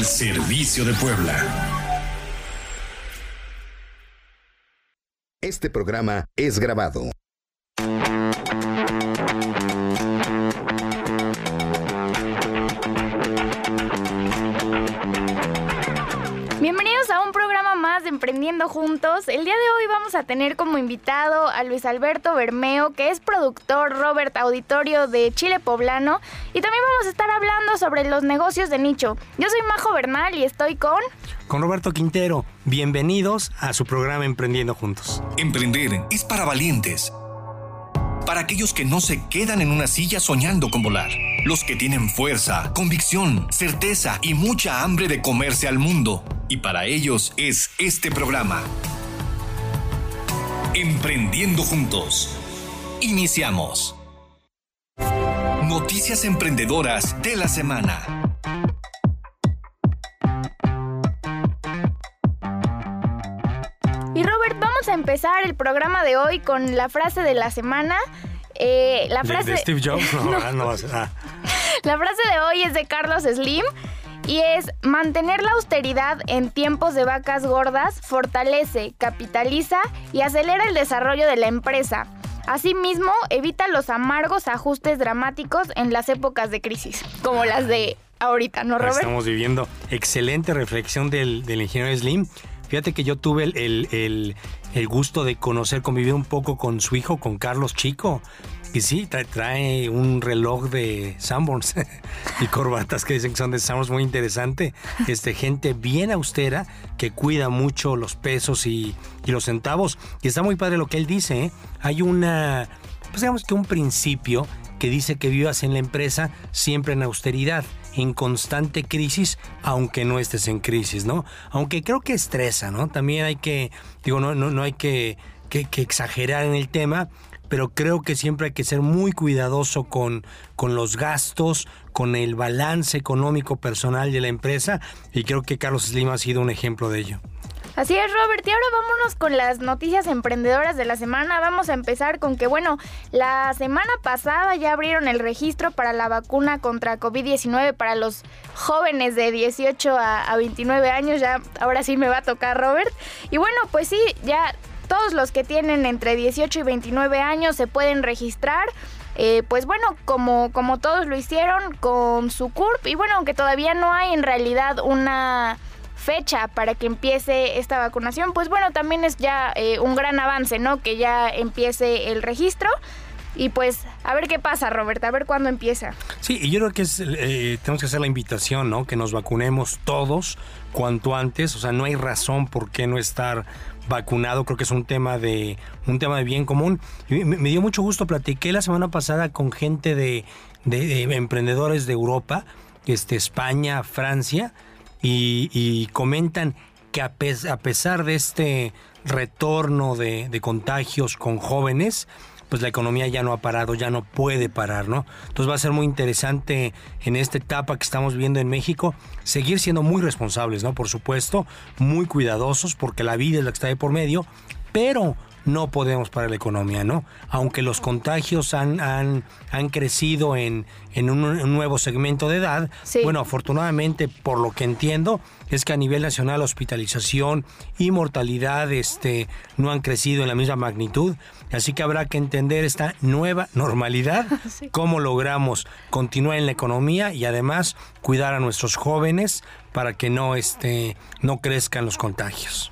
al servicio de Puebla. Este programa es grabado. De Emprendiendo Juntos. El día de hoy vamos a tener como invitado a Luis Alberto Bermeo, que es productor Robert Auditorio de Chile Poblano. Y también vamos a estar hablando sobre los negocios de nicho. Yo soy Majo Bernal y estoy con... Con Roberto Quintero. Bienvenidos a su programa Emprendiendo Juntos. Emprender es para valientes. Para aquellos que no se quedan en una silla soñando con volar. Los que tienen fuerza, convicción, certeza y mucha hambre de comerse al mundo. Y para ellos es este programa. Emprendiendo juntos. Iniciamos. Noticias emprendedoras de la semana. Empezar el programa de hoy con la frase de la semana. Eh, la ¿De- frase ¿De, Steve Jobs? No, ah, no va a ser. ah. La frase de hoy es de Carlos Slim y es mantener la austeridad en tiempos de vacas gordas fortalece, capitaliza y acelera el desarrollo de la empresa. Asimismo, evita los amargos ajustes dramáticos en las épocas de crisis, como las de ahorita, ¿no, Robert? Estamos viviendo. Excelente reflexión del, del ingeniero Slim. Fíjate que yo tuve el, el- el- gusto de conocer, convivir un poco con su hijo, con Carlos Chico. Y sí, trae, trae un reloj de Sanborns y corbatas que dicen que son de Sanborns, muy interesante. Este, gente bien austera que cuida mucho los pesos y, y los centavos. Y está muy padre lo que él dice. ¿eh? Hay una, pues digamos que un principio que dice que vivas en la empresa siempre en austeridad, en constante crisis, aunque no estés en crisis, ¿no? Aunque creo que estresa, ¿no? También hay que, digo, no, no, no hay que, exagerar en el tema, pero creo que siempre hay que ser muy cuidadoso con los gastos, con el balance económico personal de la empresa, y creo que Carlos Slim ha sido un ejemplo de ello. Así es, Robert. Y ahora vámonos con las noticias emprendedoras de la semana. Vamos a empezar con que, bueno, la semana pasada ya abrieron el registro para la vacuna contra COVID-19 para los jóvenes de 18 a, a 29 años. Ya, ahora sí me va a tocar, Robert. Y bueno, pues sí, ya todos los que tienen entre 18 y 29 años se pueden registrar. Eh, pues bueno, como, como todos lo hicieron con su CURP. Y bueno, aunque todavía no hay en realidad una fecha para que empiece esta vacunación, pues bueno, también es ya eh, un gran avance, ¿no? Que ya empiece el registro. Y pues a ver qué pasa, Roberta, a ver cuándo empieza. Sí, y yo creo que es, eh, tenemos que hacer la invitación, ¿no? Que nos vacunemos todos cuanto antes. O sea, no hay razón por qué no estar vacunado. Creo que es un tema de un tema de bien común. Me, dio mucho gusto. Platiqué la semana pasada con gente de, de- de emprendedores de Europa, este, España, Francia, y, comentan que a, pes- a pesar de este retorno de, de contagios con jóvenes, pues la economía ya no ha parado, ya no puede parar, ¿no? Entonces va a ser muy interesante en esta etapa que estamos viviendo en México seguir siendo muy responsables, ¿no? Por supuesto, muy cuidadosos porque la vida es la que está de por medio, pero no podemos parar la economía, ¿no? Aunque los contagios han, han, han crecido en, en un, un nuevo segmento de edad, Sí. bueno, afortunadamente, por lo que entiendo, es que a nivel nacional hospitalización y mortalidad este, no han crecido en la misma magnitud. Así que habrá que entender esta nueva normalidad, cómo logramos continuar en la economía y además cuidar a nuestros jóvenes para que no, este, no crezcan los contagios.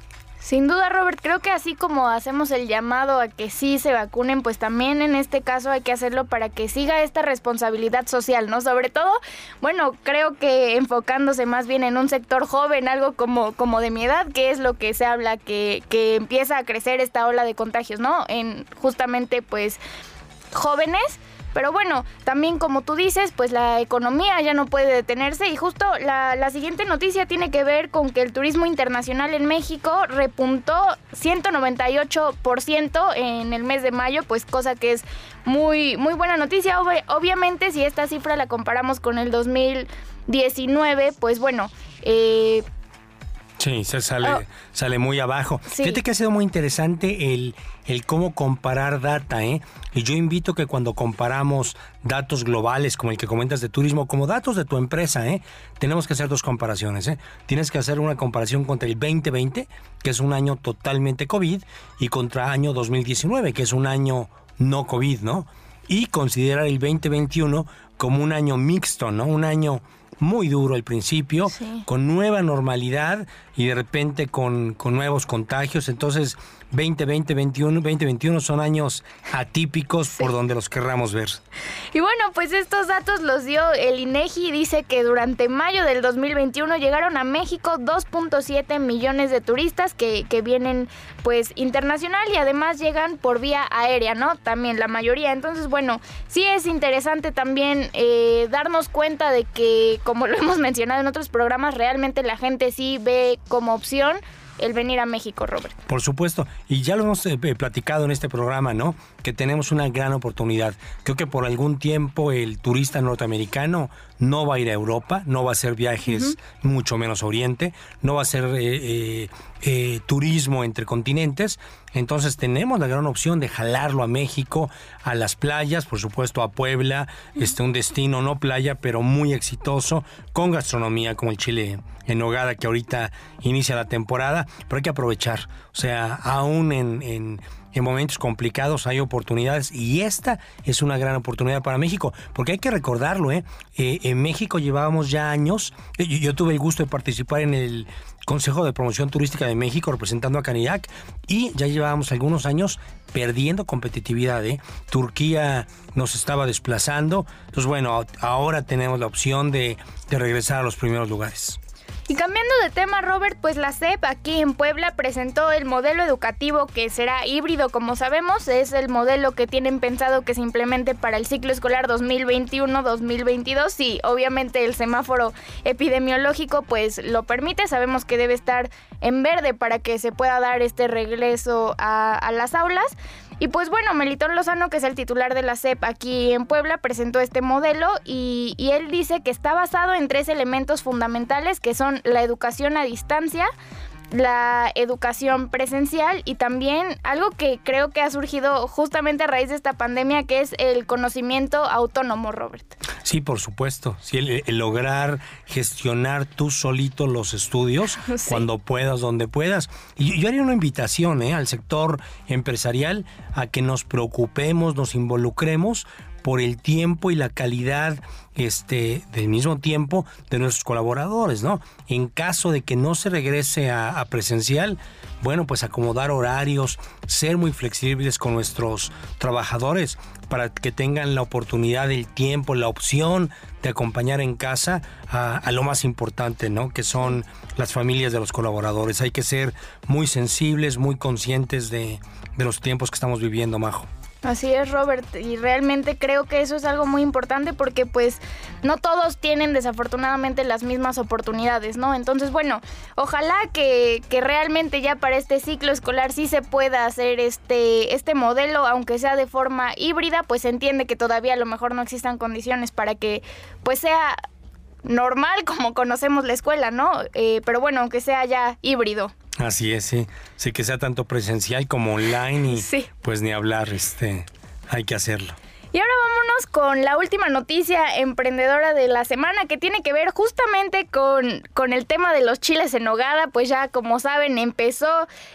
Sin duda, Robert, creo que así como hacemos el llamado a que sí se vacunen, pues también en este caso hay que hacerlo para que siga esta responsabilidad social, ¿no? Sobre todo, bueno, creo que enfocándose más bien en un sector joven, algo como, como de mi edad, que es lo que se habla, que, que empieza a crecer esta ola de contagios, ¿no? En justamente, pues, jóvenes. Pero bueno, también como tú dices, pues la economía ya no puede detenerse y justo la, la siguiente noticia tiene que ver con que el turismo internacional en México repuntó 198% en el mes de mayo, pues cosa que es muy, muy buena noticia. Ob- obviamente si esta cifra la comparamos con el 2019, pues bueno, eh, Sí, se sale, Oh. sale muy abajo. Sí. Fíjate que ha sido muy interesante el, el cómo comparar data, ¿eh? Y yo invito que cuando comparamos datos globales, como el que comentas de turismo, como datos de tu empresa, ¿eh? Tenemos que hacer dos comparaciones, ¿eh? Tienes que hacer una comparación contra el 2020, que es un año totalmente COVID, y contra año 2019, que es un año no COVID, ¿no? Y considerar el 2021 como un año mixto, ¿no? Un año muy duro al principio, Sí. con nueva normalidad y de repente con, con nuevos contagios. Entonces, 2020, 21, 2021 son años atípicos por donde los querramos ver. Y bueno, pues estos datos los dio el INEGI y dice que durante mayo del 2021 llegaron a México 2.7 millones de turistas que, que vienen pues internacional y además llegan por vía aérea, ¿no? También la mayoría. Entonces, bueno, sí es interesante también eh, darnos cuenta de que, como lo hemos mencionado en otros programas, realmente la gente sí ve como opción el venir a México, Robert. Por supuesto, y ya lo hemos eh, eh, platicado en este programa, ¿no? Que tenemos una gran oportunidad. Creo que por algún tiempo el turista norteamericano no va a ir a Europa, no va a hacer viajes mucho menos a Oriente, no va a hacer eh, eh, eh, turismo entre continentes. Entonces tenemos la gran opción de jalarlo a México, a las playas, por supuesto a Puebla, este un destino no playa, pero muy exitoso, con gastronomía como el Chile en Nogada que ahorita inicia la temporada, pero hay que aprovechar. O sea, aún en, en- en momentos complicados hay oportunidades y esta es una gran oportunidad para México, porque hay que recordarlo, ¿eh? Eh, en México llevábamos ya años, yo, tuve el gusto de participar en el Consejo de Promoción Turística de México representando a Canillac y ya llevábamos algunos años perdiendo competitividad. ¿eh? Turquía nos estaba desplazando, entonces bueno, ahora tenemos la opción de regresar a los primeros lugares. Y cambiando de tema, Robert, pues la SEP aquí en Puebla presentó el modelo educativo que será híbrido, como sabemos, es el modelo que tienen pensado que se implemente para el ciclo escolar 2021-2022 y obviamente el semáforo epidemiológico pues lo permite, sabemos que debe estar en verde para que se pueda dar este regreso a, a las aulas. Y pues bueno, Melitón Lozano, que es el titular de la SEP aquí en Puebla, presentó este modelo y, y él dice que está basado en tres elementos fundamentales que son la educación a distancia, la educación presencial y también algo que creo que ha surgido justamente a raíz de esta pandemia, que es el conocimiento autónomo, Robert. Sí, por supuesto. Sí, el, el lograr gestionar tú solito los estudios Sí. cuando puedas, donde puedas. Y yo haría una invitación ¿eh? al sector empresarial a que nos preocupemos, nos involucremos por el tiempo y la calidad este, del mismo tiempo de nuestros colaboradores, ¿no? En caso de que no se regrese a, presencial, bueno, pues acomodar horarios, ser muy flexibles con nuestros trabajadores para que tengan la oportunidad, el tiempo, la opción de acompañar en casa a, a lo más importante, ¿no? Que son las familias de los colaboradores. Hay que ser muy sensibles, muy conscientes de, de los tiempos que estamos viviendo, Majo. Así es, Robert, y realmente creo que eso es algo muy importante porque pues no todos tienen desafortunadamente las mismas oportunidades, ¿no? Entonces, bueno, ojalá que, que realmente ya para este ciclo escolar sí se pueda hacer este, este modelo, aunque sea de forma híbrida, pues se entiende que todavía a lo mejor no existan condiciones para que pues sea normal como conocemos la escuela, ¿no? Eh, pero bueno, aunque sea ya híbrido. Así es, sí. Sí, que sea tanto presencial como online y Sí. pues ni hablar, este, hay que hacerlo. Y ahora vámonos con la última noticia emprendedora de la semana que tiene que ver justamente con, con el tema de los chiles en nogada. Pues ya como saben empezó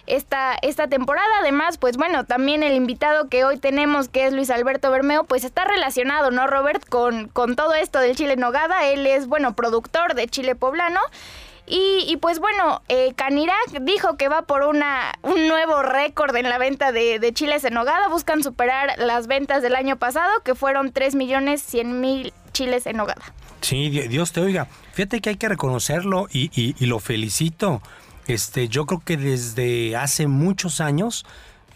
esta, esta temporada. Además, pues bueno, también el invitado que hoy tenemos que es Luis Alberto Bermeo, pues está relacionado, ¿no, Robert? Con, con todo esto del chile en nogada. Él es, bueno, productor de chile poblano. Y, pues bueno, eh, Canirac dijo que va por un nuevo récord en la venta de, chiles en nogada. Buscan superar las ventas del año pasado, que fueron 3 millones 100 mil chiles en nogada. Sí, Dios te oiga. Fíjate que hay que reconocerlo y lo felicito. Este, yo creo que desde hace muchos años,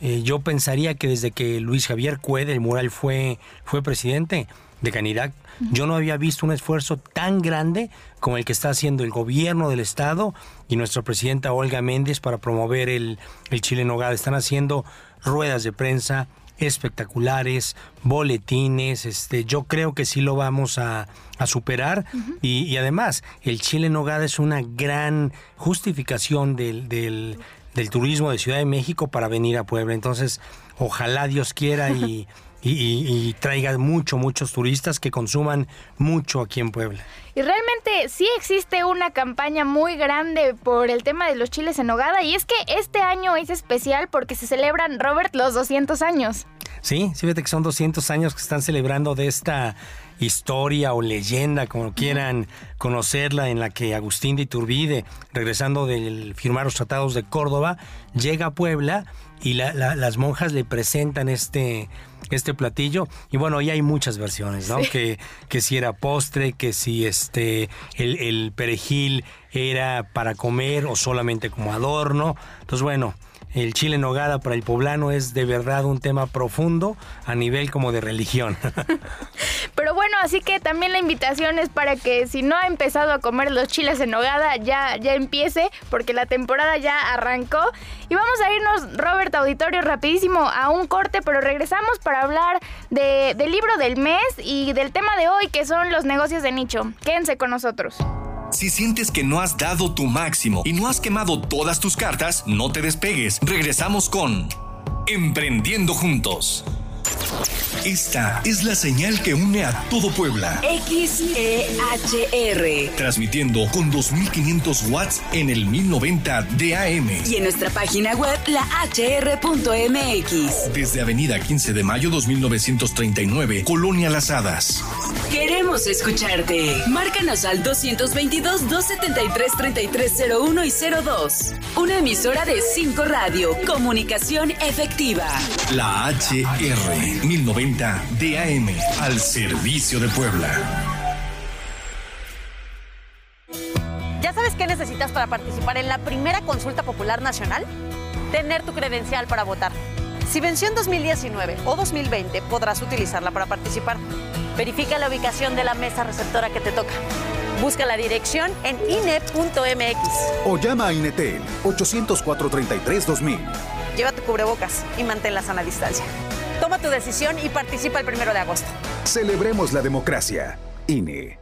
eh, yo pensaría que desde que Luis Javier Cuede, el mural, fue, fue presidente de Canirac, yo no había visto un esfuerzo tan grande como el que está haciendo el gobierno del estado y nuestra presidenta Olga Méndez para promover el, el chile en nogada. Están haciendo ruedas de prensa, espectaculares, boletines, este, yo creo que sí lo vamos a, superar. Y, además el chile en nogada es una gran justificación del, del, del turismo de Ciudad de México para venir a Puebla, entonces ojalá Dios quiera y... y, traiga mucho, muchos turistas que consuman mucho aquí en Puebla. Y realmente sí existe una campaña muy grande por el tema de los chiles en nogada y es que este año es especial porque se celebran, Robert, los 200 años. Sí, sí, fíjate que son 200 años que están celebrando de esta historia o leyenda, como quieran conocerla, en la que Agustín de Iturbide, regresando del firmar los tratados de Córdoba, llega a Puebla y las monjas le presentan este, este platillo. Y bueno, ahí hay muchas versiones, ¿no? Que, que si era postre, que si este el, el perejil era para comer o solamente como adorno. Entonces, bueno, el chile en nogada para el poblano es de verdad un tema profundo a nivel como de religión. Pero bueno, así que también la invitación es para que si no ha empezado a comer los chiles en nogada, ya, ya empiece, porque la temporada ya arrancó. Y vamos a irnos, Robert Auditorio, rapidísimo a un corte, pero regresamos para hablar de, del libro del mes y del tema de hoy, que son los negocios de nicho. Quédense con nosotros. Si sientes que no has dado tu máximo y no has quemado todas tus cartas, no te despegues. Regresamos con Emprendiendo Juntos. Esta es la señal que une a todo Puebla. XEHR. Transmitiendo con 2500 watts en el 1090 DAM. Y en nuestra página web, la hr.mx. Desde Avenida 15 de Mayo 2939, Colonia Las Hadas. Queremos escucharte. Márcanos al 222-273-3301 y 02. Una emisora de 5 Radio. Comunicación efectiva. La HR 1090 DAM. Al servicio de Puebla. ¿Ya sabes qué necesitas para participar en la primera consulta popular nacional? Tener tu credencial para votar. Si venció en 2019 o 2020, podrás utilizarla para participar. Verifica la ubicación de la mesa receptora que te toca. Busca la dirección en INE.mx. O llama a INETEL 804-33-2000. Lleva tu cubrebocas y mantén la sana distancia. Toma tu decisión y participa el primero de agosto. Celebremos la democracia. INE.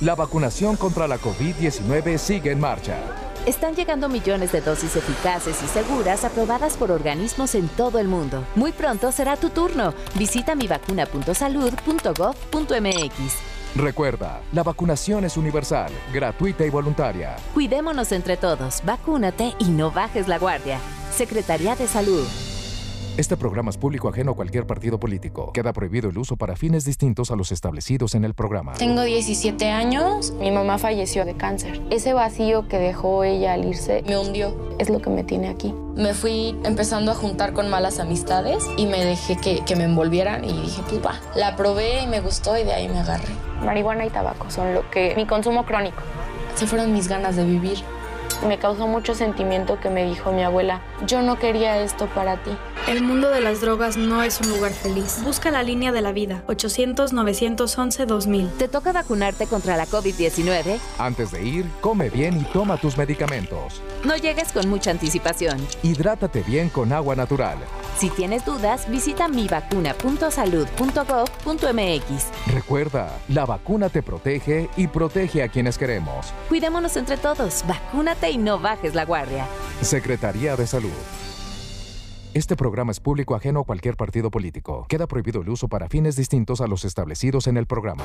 La vacunación contra la COVID-19 sigue en marcha. Están llegando millones de dosis eficaces y seguras aprobadas por organismos en todo el mundo. Muy pronto será tu turno. Visita mivacuna.salud.gov.mx. Recuerda, la vacunación es universal, gratuita y voluntaria. Cuidémonos entre todos, vacúnate y no bajes la guardia. Secretaría de Salud. Este programa es público ajeno a cualquier partido político. Queda prohibido el uso para fines distintos a los establecidos en el programa. Tengo 17 años. Mi mamá falleció de cáncer. Ese vacío que dejó ella al irse me hundió. Es lo que me tiene aquí. Me fui empezando a juntar con malas amistades y me dejé que, que me envolvieran y dije, pues va. La probé y me gustó y de ahí me agarré. Marihuana y tabaco son lo que... mi consumo crónico. Se fueron mis ganas de vivir. Me causó mucho sentimiento que me dijo mi abuela, yo no quería esto para ti. El mundo de las drogas no es un lugar feliz. Busca la línea de la vida, 800-911-2000. ¿Te toca vacunarte contra la COVID-19? Antes de ir, come bien y toma tus medicamentos. No llegues con mucha anticipación. Hidrátate bien con agua natural. Si tienes dudas, visita mivacuna.salud.gov.mx. Recuerda, la vacuna te protege y protege a quienes queremos. Cuidémonos entre todos, vacúnate y no bajes la guardia. Secretaría de Salud. Este programa es público ajeno a cualquier partido político. Queda prohibido el uso para fines distintos a los establecidos en el programa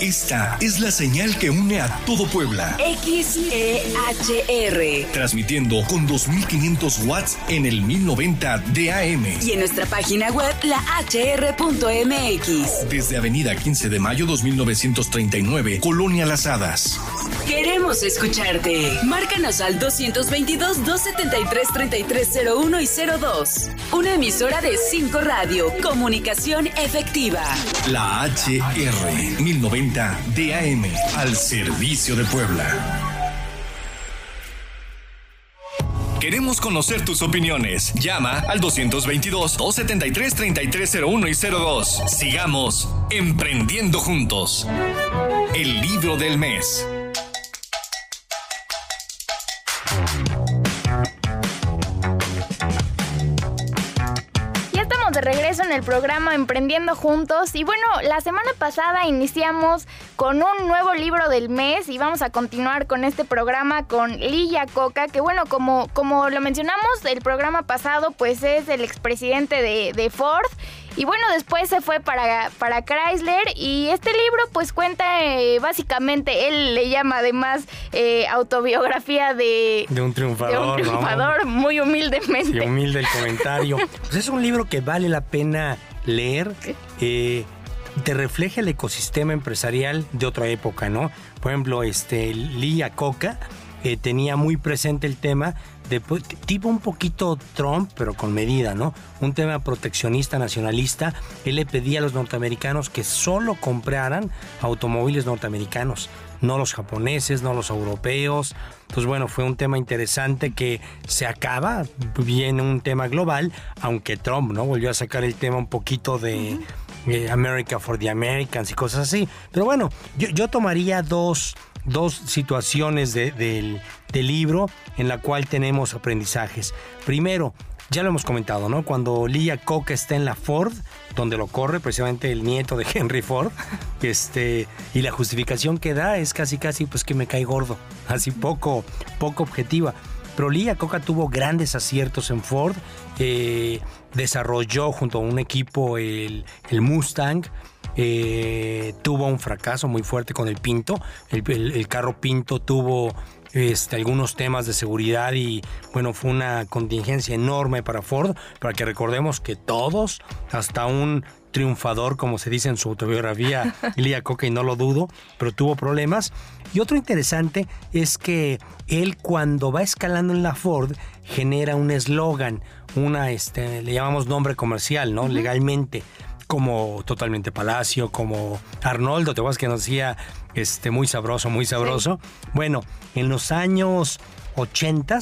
Esta es la señal que une a todo Puebla. XEHR. Transmitiendo con 2500 watts en el 1090 DAM. Y en nuestra página web, la hr.mx. Desde Avenida 15 de Mayo 2939, Colonia Las Hadas. Queremos escucharte. Márcanos al 222-273-3301 y 02. Una emisora de 5 Radio. Comunicación efectiva. La HR 1090 DAM al servicio de Puebla. Queremos conocer tus opiniones. Llama al 222-273-3301 y 02. Sigamos emprendiendo juntos. El libro del mes. De regreso en el programa Emprendiendo Juntos. Y bueno, la semana pasada iniciamos con un nuevo libro del mes y vamos a continuar con este programa con Lilla Coca, que bueno, como, como lo mencionamos el programa pasado, pues es el expresidente de, de Ford y bueno, después se fue para, para Chrysler y este libro pues cuenta eh, básicamente, él le llama además eh, autobiografía de, De un triunfador. de un ¿no? triunfador muy humildemente. Sí, humilde el comentario. Pues es un libro que vale la pena leer. eh, te refleja el ecosistema empresarial de otra época, ¿no? Por ejemplo, este Lee Coca eh, tenía muy presente el tema de pues, tipo un poquito Trump, pero con medida, ¿no? Un tema proteccionista, nacionalista. Él le pedía a los norteamericanos que solo compraran automóviles norteamericanos, no los japoneses, no los europeos. Pues bueno, fue un tema interesante que se acaba, viene un tema global, aunque Trump, ¿no? Volvió a sacar el tema un poquito de eh, America for the Americans y cosas así. Pero bueno, yo, yo tomaría dos, dos situaciones de- del, del libro en la cual tenemos aprendizajes. Primero, ya lo hemos comentado, ¿no? Cuando Lia Coca está en la Ford, donde lo corre precisamente el nieto de Henry Ford, este, y la justificación que da es casi casi pues que me cae gordo, así poco, poco objetiva. Pero Lia Coca tuvo grandes aciertos en Ford, eh, desarrolló junto a un equipo el, Mustang, eh, tuvo un fracaso muy fuerte con el Pinto, el carro Pinto tuvo este, algunos temas de seguridad y bueno, fue una contingencia enorme para Ford, para que recordemos que todos, hasta un triunfador, como se dice en su autobiografía, Lia Coca, y no lo dudo, pero tuvo problemas. Y otro interesante es que él cuando va escalando en la Ford genera un eslogan, una, este, le llamamos nombre comercial, ¿no? Legalmente como Totalmente Palacio, como Arnoldo, te acuerdas que nos decía este, muy sabroso, muy sabroso. Bueno, en los años 80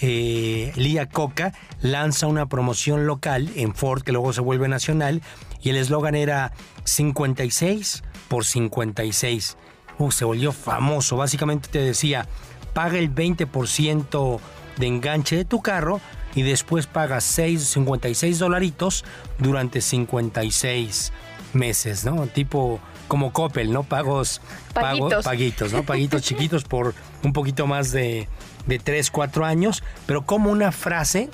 eh, Lía Coca lanza una promoción local en Ford que luego se vuelve nacional y el eslogan era 56 por 56. Uh, se volvió famoso. Básicamente te decía, paga el 20% de enganche de tu carro y después pagas 6, 56 dolaritos durante 56 meses, ¿no? Tipo como Coppel, ¿no? Pagos, pago- Paguitos. paguitos, ¿no? Paguitos chiquitos por un poquito más de, de 3, 4 años, pero como una frase,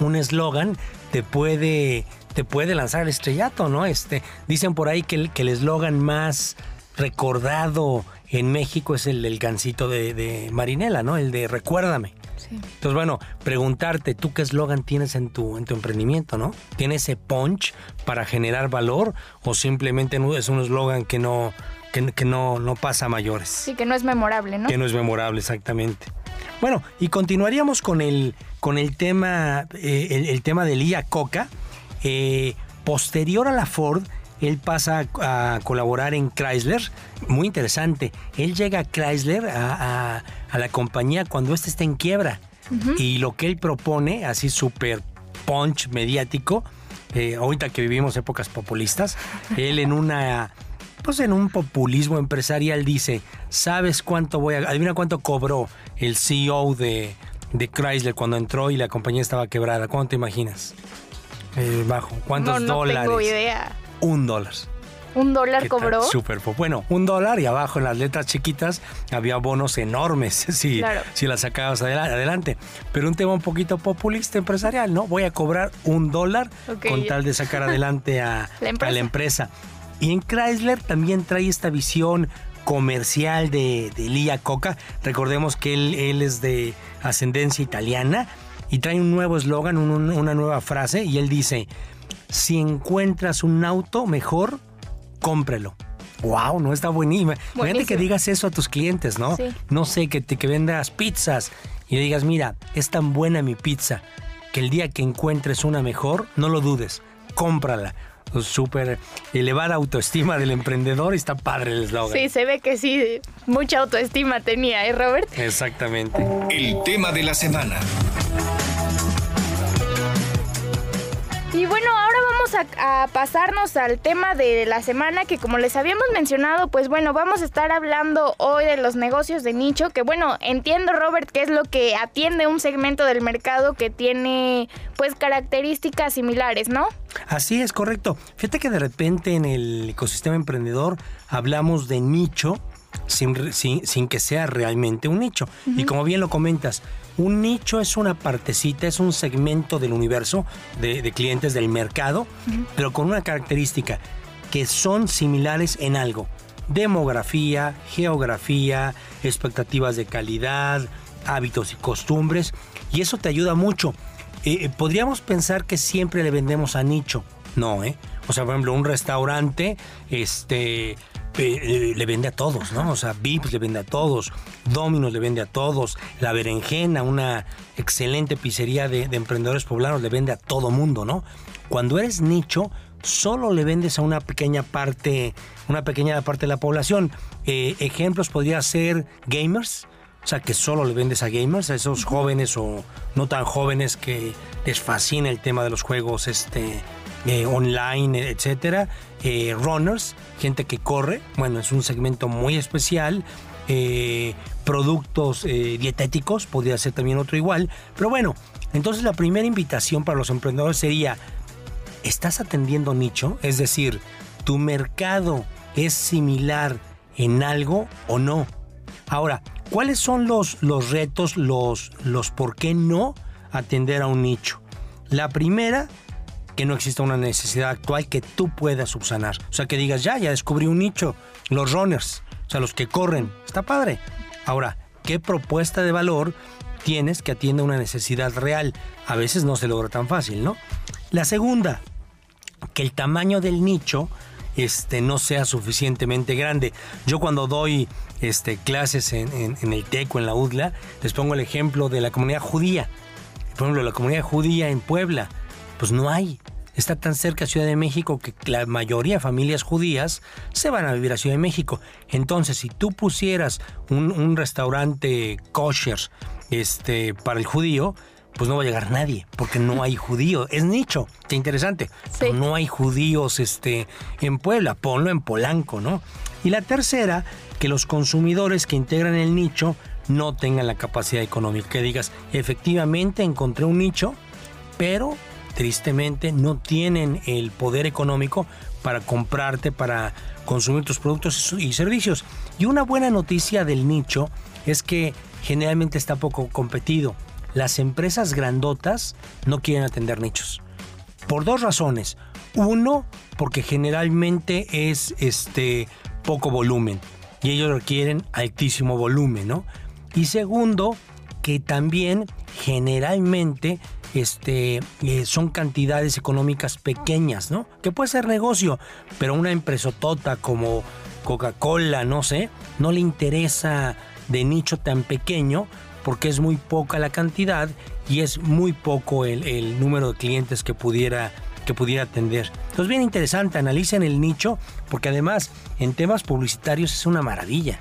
un eslogan, te puede, te puede lanzar al estrellato, ¿no? Este, dicen por ahí que el que el eslogan más recordado en México es el del gancito de, de Marinela, ¿no? El de Recuérdame. Entonces, bueno, preguntarte, ¿tú qué eslogan tienes en tu, en tu emprendimiento, no? ¿Tiene ese punch para generar valor o simplemente es un eslogan que no, que, que no, no pasa a mayores? Sí, que no es memorable, ¿no? Que no es memorable, exactamente. Bueno, y continuaríamos con el, con el tema, eh, el, el tema de Lía Coca. Eh, posterior a la Ford, él pasa a, a colaborar en Chrysler. Muy interesante. Él llega a Chrysler, a, a- a la compañía, cuando ésta está en quiebra. Y lo que él propone, así súper punch mediático, eh, ahorita que vivimos épocas populistas, él en una pues en un populismo empresarial dice, ¿sabes cuánto voy a... Adivina cuánto cobró el CEO de, de Chrysler cuando entró y la compañía estaba quebrada. ¿Cuánto te imaginas? Eh, bajo. ¿Cuántos no, no dólares? tengo idea. Un dólar. ¿Un dólar cobró? Súper Bueno, un dólar y abajo en las letras chiquitas había bonos enormes si, Claro. si las sacabas adela- adelante. Pero un tema un poquito populista empresarial, ¿no? Voy a cobrar un dólar con ya. tal de sacar adelante a La empresa. a la empresa. Y en Chrysler también trae esta visión comercial de, de Lia Coca. Recordemos que él, él es de ascendencia italiana y trae un nuevo eslogan, un- un- una nueva frase y él dice, si encuentras un auto mejor, cómprelo. Wow, no está. Imagínate Buenísimo. que digas eso a tus clientes, ¿no? Sí. No sé, que, te, que vendas pizzas y le digas, mira, es tan buena mi pizza que el día que encuentres una mejor, no lo dudes, cómprala. Súper elevada autoestima del emprendedor y está padre el eslogan. Sí, se ve que sí, mucha autoestima tenía, ¿eh, Robert? Exactamente. El tema de la semana. A, a pasarnos al tema de la semana que como les habíamos mencionado, pues bueno, vamos a estar hablando hoy de los negocios de nicho, que bueno, entiendo Robert que es lo que atiende un segmento del mercado que tiene pues características similares, ¿no? Así es, correcto. Fíjate que de repente en el ecosistema emprendedor hablamos de nicho sin, sin, sin que sea realmente un nicho. Y como bien lo comentas, un nicho es una partecita, es un segmento del universo de, de clientes del mercado, pero con una característica, que son similares en algo. Demografía, geografía, expectativas de calidad, hábitos y costumbres, y eso te ayuda mucho. Eh, eh, podríamos pensar que siempre le vendemos a nicho. No, ¿eh? O sea, por ejemplo, un restaurante, este, eh, le vende a todos, ¿no? O sea, Vips le vende a todos, Domino's le vende a todos, La Berenjena, una excelente pizzería de, de emprendedores poblanos, le vende a todo mundo, ¿no? Cuando eres nicho, solo le vendes a una pequeña parte, una pequeña parte de la población. Eh, ejemplos podría ser gamers, o sea, que solo le vendes a gamers, a esos jóvenes o no tan jóvenes que les fascina el tema de los juegos este, eh, online, etcétera. Eh, runners, gente que corre, bueno, es un segmento muy especial. Eh, productos dietéticos, podría ser también otro igual. Pero bueno, entonces la primera invitación para los emprendedores sería, ¿estás atendiendo nicho? Es decir, ¿tu mercado es similar en algo o no? Ahora, ¿cuáles son los, los retos, los, los por qué no atender a un nicho? La primera, que no exista una necesidad actual que tú puedas subsanar. O sea, que digas, ya, ya descubrí un nicho, los runners, o sea, los que corren. Está padre. Ahora, ¿qué propuesta de valor tienes que atienda una necesidad real? A veces no se logra tan fácil, ¿no? La segunda, que el tamaño del nicho este, no sea suficientemente grande. Yo cuando doy este, clases en, el TEC o en la UDLA, les pongo el ejemplo de la comunidad judía. Por ejemplo, la comunidad judía en Puebla, pues no hay. Está tan cerca Ciudad de México que la mayoría de familias judías se van a vivir a Ciudad de México. Entonces, si tú pusieras un, un restaurante kosher este, para el judío, pues no va a llegar nadie, porque no hay judío. Es nicho, qué interesante. No hay judíos este, en Puebla, ponlo en Polanco, ¿no? Y la tercera, que los consumidores que integran el nicho no tengan la capacidad económica. Que digas, efectivamente encontré un nicho, pero tristemente no tienen el poder económico para comprarte, para consumir tus productos y servicios. Y una buena noticia del nicho es que generalmente está poco competido. Las empresas grandotas no quieren atender nichos. Por dos razones. Uno, porque generalmente es este poco volumen y ellos requieren altísimo volumen, ¿no? Y segundo, que también generalmente este, eh, son cantidades económicas pequeñas, ¿no? Que puede ser negocio, pero una empresotota como Coca-Cola, no sé, no le interesa de nicho tan pequeño porque es muy poca la cantidad y es muy poco el, el número de clientes que pudiera, que pudiera atender. Entonces, bien interesante, analicen el nicho porque además en temas publicitarios es una maravilla.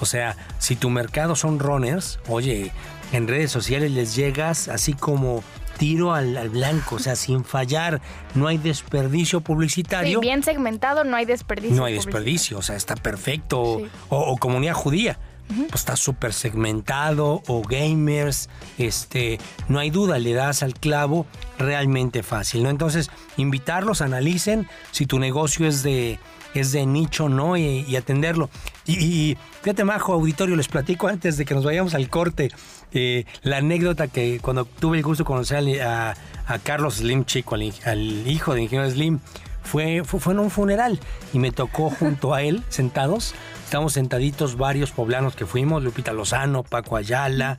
O sea, si tu mercado son runners, oye, en redes sociales les llegas así como tiro al, al blanco, o sea, sin fallar, no hay desperdicio Sí, publicitario. bien segmentado, no hay desperdicio. No hay desperdicio, o sea, está perfecto. O, o comunidad judía, pues está súper segmentado. O gamers, este, no hay duda, le das al clavo realmente fácil, ¿no? Entonces, invitarlos, analicen si tu negocio es de, es de nicho, ¿no? Y, y atenderlo. Y, y fíjate, Majo, auditorio, les platico antes de que nos vayamos al corte. eh, la anécdota que cuando tuve el gusto de conocer a, a Carlos Slim Chico, al, hij- al hijo de ingeniero Slim, fue, fue, en un funeral y me tocó junto a él, sentados, estábamos sentaditos varios poblanos que fuimos, Lupita Lozano, Paco Ayala,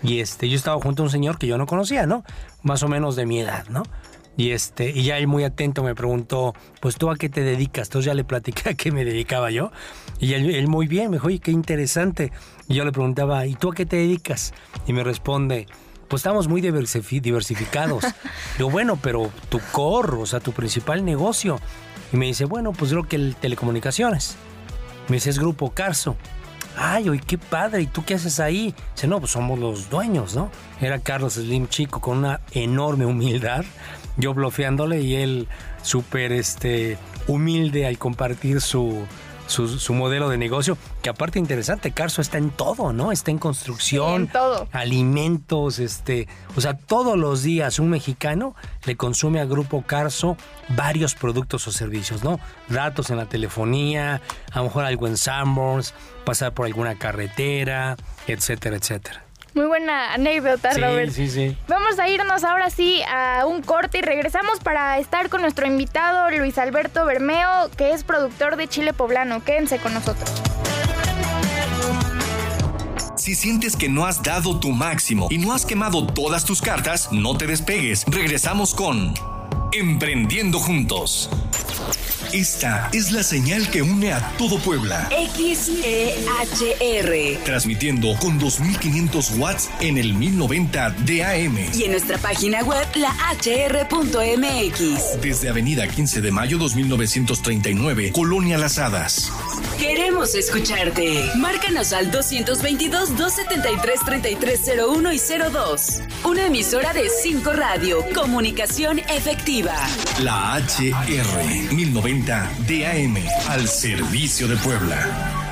y este, yo estaba junto a un señor que yo no conocía, ¿no? Más o menos de mi edad, ¿no? Y este, y ya él muy atento me preguntó, pues tú a qué te dedicas. Entonces ya le platiqué a qué me dedicaba yo. Y él, él muy bien, me dijo, oye, qué interesante. Y yo le preguntaba, ¿y tú a qué te dedicas? Y me responde, pues estamos muy diversifi- diversificados. Digo, bueno, pero tu core, o sea, tu principal negocio. Y me dice, bueno, pues creo que el telecomunicaciones. Me dice, es Grupo Carso. Ay, oye, qué padre, ¿y tú qué haces ahí? Dice, no, pues somos los dueños, ¿no? Era Carlos Slim Chico con una enorme humildad, yo bloqueándole y él súper este, humilde al compartir su, su, su modelo de negocio, que aparte interesante, Carso está en todo, ¿no? Está en construcción, en todo. alimentos, este, o sea, todos los días un mexicano le consume a Grupo Carso varios productos o servicios, ¿no? Datos en la telefonía, a lo mejor algo en Sanborns, pasar por alguna carretera, etcétera, etcétera. Muy buena anécdota, Sí, Robert. sí, sí. Vamos a irnos ahora sí a un corte y regresamos para estar con nuestro invitado Luis Alberto Bermeo, que es productor de Chile Poblano. Quédense con nosotros. Si sientes que no has dado tu máximo y no has quemado todas tus cartas, no te despegues. Regresamos con Emprendiendo Juntos. Esta es la señal que une a todo Puebla. XEHR. Transmitiendo con 2500 watts en el 1090 DAM. Y en nuestra página web, la hr.mx. Desde Avenida 15 de Mayo 2939, Colonia Las Hadas. Queremos escucharte. Márcanos al 222-273-3301 y 02. Una emisora de 5 Radio. Comunicación efectiva. La HR 1090 DAM al servicio de Puebla.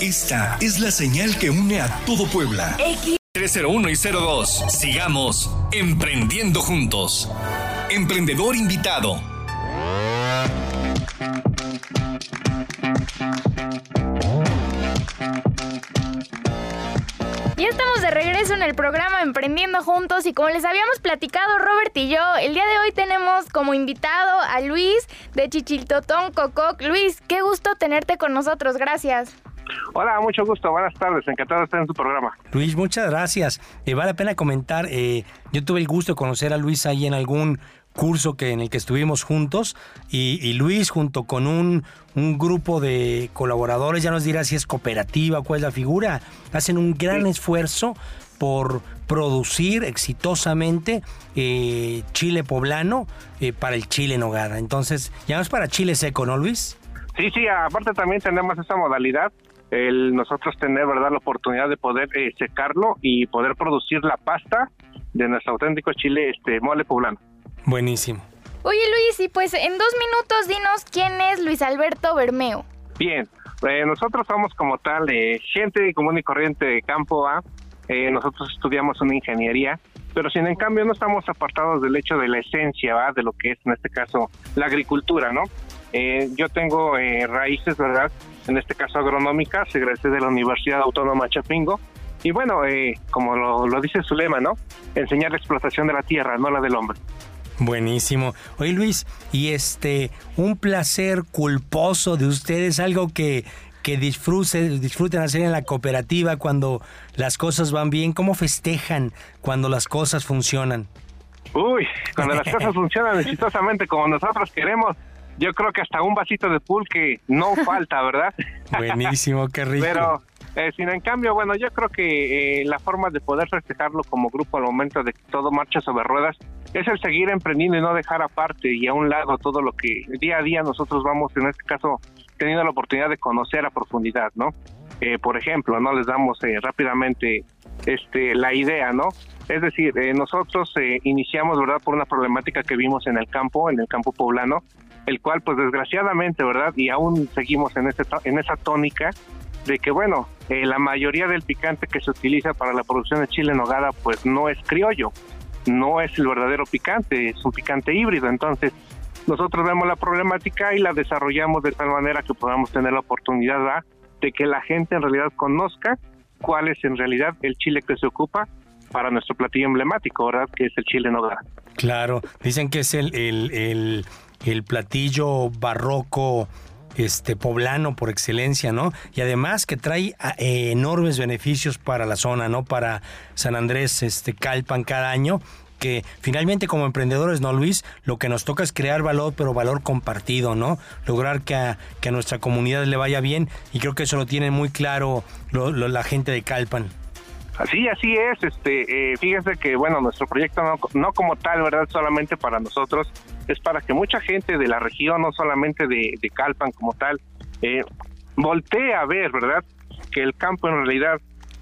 Esta es la señal que une a todo Puebla. 301 y 02. Sigamos emprendiendo juntos. Emprendedor invitado. Ya estamos de regreso en el programa Emprendiendo Juntos y como les habíamos platicado Robert y yo, el día de hoy tenemos como invitado a Luis de Chichiltotón Cococ. Luis, qué gusto tenerte con nosotros, gracias. Hola, mucho gusto, buenas tardes, encantado de estar en tu programa. Luis, muchas gracias. Eh, vale la pena comentar, eh, yo tuve el gusto de conocer a Luis ahí en algún curso que en el que estuvimos juntos y, y Luis junto con un, un grupo de colaboradores, ya nos dirá si es cooperativa, cuál es la figura, hacen un gran esfuerzo por producir exitosamente eh, chile poblano eh, para el chile en nogada. Entonces, ya no es para chile seco, ¿no, Luis? Sí, sí, aparte también tenemos esa modalidad, el nosotros tener, ¿verdad?, la oportunidad de poder eh, secarlo y poder producir la pasta de nuestro auténtico chile este mole poblano. Buenísimo. Oye Luis, y pues en dos minutos dinos quién es Luis Alberto Bermeo. Bien, eh, nosotros somos como tal eh, gente común y corriente de campo A. Eh, nosotros estudiamos una ingeniería, pero sin en cambio no estamos apartados del hecho de la esencia, ¿va? de lo que es en este caso la agricultura, ¿no? Eh, yo tengo eh, raíces, ¿verdad? En este caso agronómicas, egresé de la Universidad Autónoma Chapingo. Y bueno, eh, como lo, lo dice su lema, ¿no? Enseñar la explotación de la tierra, no la del hombre. Buenísimo. Oye Luis, y este, un placer culposo de ustedes, algo que, que disfruten, disfruten hacer en la cooperativa cuando las cosas van bien, ¿cómo festejan cuando las cosas funcionan? Uy, cuando las cosas funcionan exitosamente como nosotros queremos, yo creo que hasta un vasito de pulque no falta, ¿verdad? Buenísimo, qué rico. Pero, eh, sin en cambio, bueno, yo creo que eh, la forma de poder festejarlo como grupo al momento de que todo marcha sobre ruedas es el seguir emprendiendo y no dejar aparte y a un lado todo lo que día a día nosotros vamos, en este caso, teniendo la oportunidad de conocer a profundidad, ¿no? Eh, por ejemplo, no les damos eh, rápidamente este la idea, ¿no? Es decir, eh, nosotros eh, iniciamos, ¿verdad?, por una problemática que vimos en el campo, en el campo poblano, el cual, pues desgraciadamente, ¿verdad?, y aún seguimos en, ese, to- en esa tónica de que, bueno, eh, la mayoría del picante que se utiliza para la producción de chile en nogada, pues no es criollo, no es el verdadero picante, es un picante híbrido. Entonces, nosotros vemos la problemática y la desarrollamos de tal manera que podamos tener la oportunidad de que la gente en realidad conozca cuál es en realidad el chile que se ocupa para nuestro platillo emblemático, ¿verdad? Que es el chile en nogada. Claro, dicen que es el, el, el, el platillo barroco este poblano por excelencia, ¿no? Y además que trae ah, eh, enormes beneficios para la zona, ¿no? Para San Andrés, este Calpan cada año que finalmente como emprendedores, ¿no, Luis? Lo que nos toca es crear valor, pero valor compartido, ¿no? Lograr que a, que a nuestra comunidad le vaya bien y creo que eso lo tiene muy claro la gente de Calpan. Así, así es. Este, eh, fíjense que bueno, nuestro proyecto no, no, como tal, verdad, solamente para nosotros, es para que mucha gente de la región, no solamente de, de Calpan como tal, eh, voltee a ver, verdad, que el campo en realidad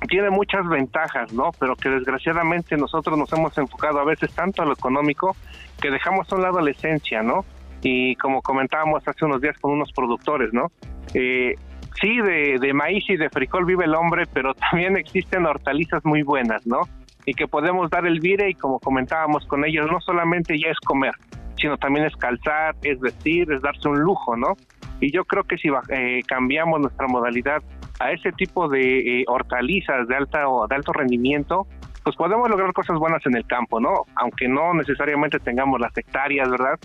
tiene muchas ventajas, ¿no? Pero que desgraciadamente nosotros nos hemos enfocado a veces tanto a lo económico que dejamos a un lado la esencia, ¿no? Y como comentábamos hace unos días con unos productores, ¿no? Eh, sí, de, de maíz y de frijol vive el hombre, pero también existen hortalizas muy buenas, ¿no? Y que podemos dar el vire y como comentábamos con ellos, no solamente ya es comer, sino también es calzar, es vestir, es darse un lujo, ¿no? Y yo creo que si eh, cambiamos nuestra modalidad a ese tipo de eh, hortalizas de alta o de alto rendimiento, pues podemos lograr cosas buenas en el campo, ¿no? Aunque no necesariamente tengamos las hectáreas, ¿verdad?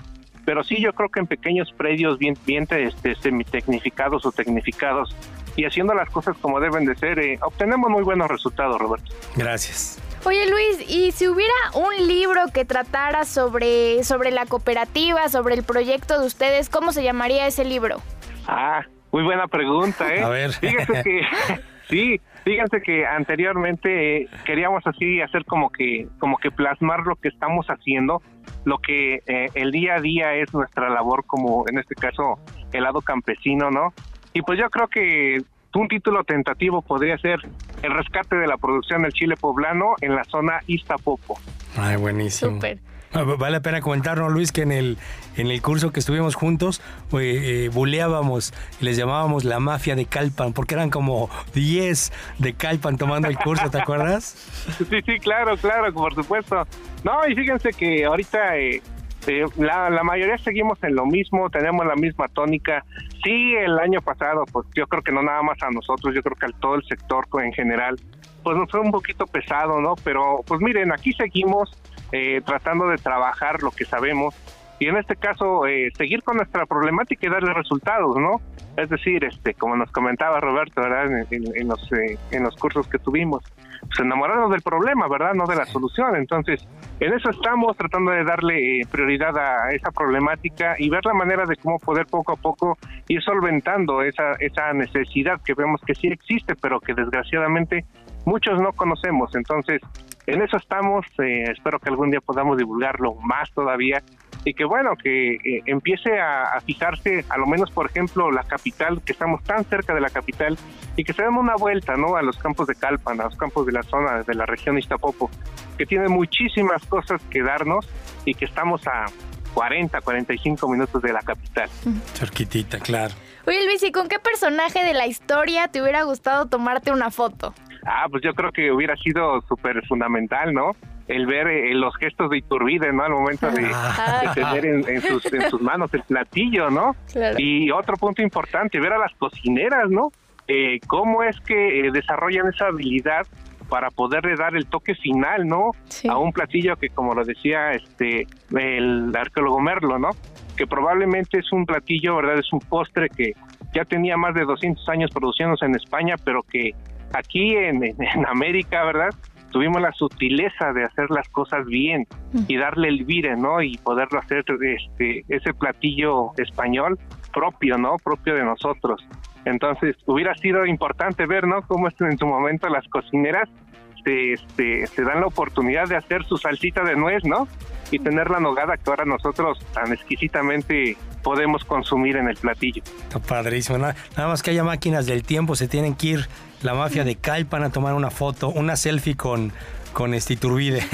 Pero sí yo creo que en pequeños predios bien, bien este, semitecnificados o tecnificados y haciendo las cosas como deben de ser, eh, obtenemos muy buenos resultados, Roberto. Gracias. Oye Luis, y si hubiera un libro que tratara sobre, sobre la cooperativa, sobre el proyecto de ustedes, ¿cómo se llamaría ese libro? Ah, muy buena pregunta, ¿eh? A ver. Fíjense que, sí, fíjense que anteriormente eh, queríamos así hacer como que, como que plasmar lo que estamos haciendo, lo que eh, el día a día es nuestra labor como, en este caso, el lado campesino, ¿no? Y pues yo creo que un título tentativo podría ser El rescate de la producción del chile poblano en la zona Iztapopo. Ay, buenísimo. Súper. Vale la pena comentarnos, Luis, que en el, en el curso que estuvimos juntos, eh, eh, buleábamos y les llamábamos la mafia de Calpan, porque eran como 10 de Calpan tomando el curso, ¿te acuerdas? Sí, sí, claro, claro, por supuesto. No, y fíjense que ahorita eh, eh, la, la mayoría seguimos en lo mismo, tenemos la misma tónica. Sí, el año pasado, pues yo creo que no nada más a nosotros, yo creo que a todo el sector en general, pues nos fue un poquito pesado, ¿no? Pero pues miren, aquí seguimos eh, tratando de trabajar lo que sabemos y en este caso eh, seguir con nuestra problemática y darle resultados, ¿no? Es decir, este, como nos comentaba Roberto, ¿verdad? En, los, eh, en los cursos que tuvimos, pues enamorarnos del problema, ¿verdad? No de la solución. Entonces, en eso estamos tratando de darle prioridad a esa problemática y ver la manera de cómo poder poco a poco ir solventando esa, esa necesidad que vemos que sí existe, pero que desgraciadamente muchos no conocemos. Entonces, en eso estamos. eh, espero que algún día podamos divulgarlo más todavía y que bueno, que eh, empiece a, a fijarse, a lo menos por ejemplo la capital, que estamos tan cerca de la capital y que se den una vuelta, ¿no? A los campos de Calpan, a los campos de la zona de la región Iztapopo, que tiene muchísimas cosas que darnos y que estamos a 40, 45 minutos de la capital. Cerquitita, claro. Oye Luis, ¿y con qué personaje de la historia te hubiera gustado tomarte una foto? Ah, pues yo creo que hubiera sido súper fundamental, ¿no? El ver eh, los gestos de Iturbide, ¿no? Al momento de, Ah. de tener en, en sus, en sus manos el platillo, ¿no? Claro. Y otro punto importante, ver a las cocineras, ¿no? Eh, cómo es que eh, desarrollan esa habilidad para poderle dar el toque final, ¿no? A un platillo que, como lo decía este el arqueólogo Merlo, ¿no? Que probablemente es un platillo, ¿verdad? Es un postre que ya tenía más de 200 años produciéndose en España, pero que aquí en, en- América, ¿verdad? Tuvimos la sutileza de hacer las cosas bien y darle el vire, ¿no? Y poderlo hacer este ese platillo español propio, ¿no? Propio de nosotros. Entonces, hubiera sido importante ver, ¿no? Cómo en su momento las cocineras se, este, se dan la oportunidad de hacer su salsita de nuez, ¿no? Y tener la nogada que ahora nosotros tan exquisitamente podemos consumir en el platillo. Está padrísimo. Nada, nada más que haya máquinas del tiempo, se tienen que ir la mafia de Calpan a tomar una foto, una selfie con, con este Iturbide.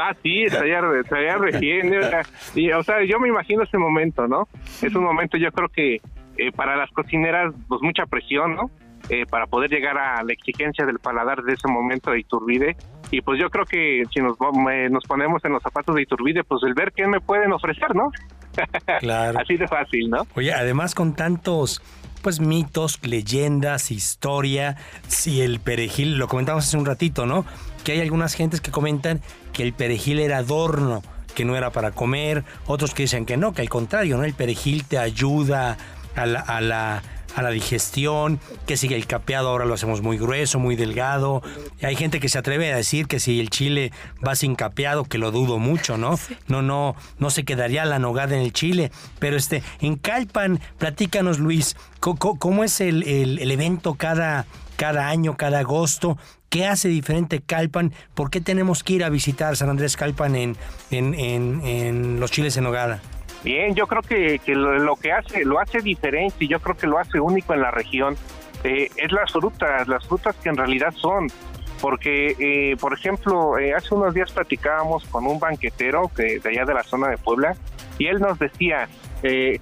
Ah, sí, estaría, estaría recién. sea, y, o sea, yo me imagino ese momento, ¿no? Es un momento, yo creo que eh, para las cocineras, pues mucha presión, ¿no? Eh, para poder llegar a la exigencia del paladar de ese momento de Iturbide. Y pues yo creo que si nos, eh, nos ponemos en los zapatos de Iturbide, pues el ver qué me pueden ofrecer, ¿no? Claro. Así de fácil, ¿no? Oye, además con tantos pues mitos, leyendas, historia, si el perejil, lo comentamos hace un ratito, ¿no? Que hay algunas gentes que comentan que el perejil era adorno, que no era para comer, otros que dicen que no, que al contrario, ¿no? El perejil te ayuda a la, a la a la digestión, que si el capeado ahora lo hacemos muy grueso, muy delgado. Y hay gente que se atreve a decir que si el chile va sin capeado, que lo dudo mucho, ¿no? No, no, no se quedaría la nogada en el chile. Pero este, en Calpan, platícanos Luis, ¿cómo, es el, el, evento cada, cada año, cada agosto? ¿Qué hace diferente Calpan? ¿Por qué tenemos que ir a visitar San Andrés Calpan en, en, en, en los chiles en nogada? Bien, yo creo que, que lo, que hace, lo hace diferente y yo creo que lo hace único en la región eh, es las frutas, las frutas que en realidad son. Porque, eh, por ejemplo, eh, hace unos días platicábamos con un banquetero que, de allá de la zona de Puebla y él nos decía,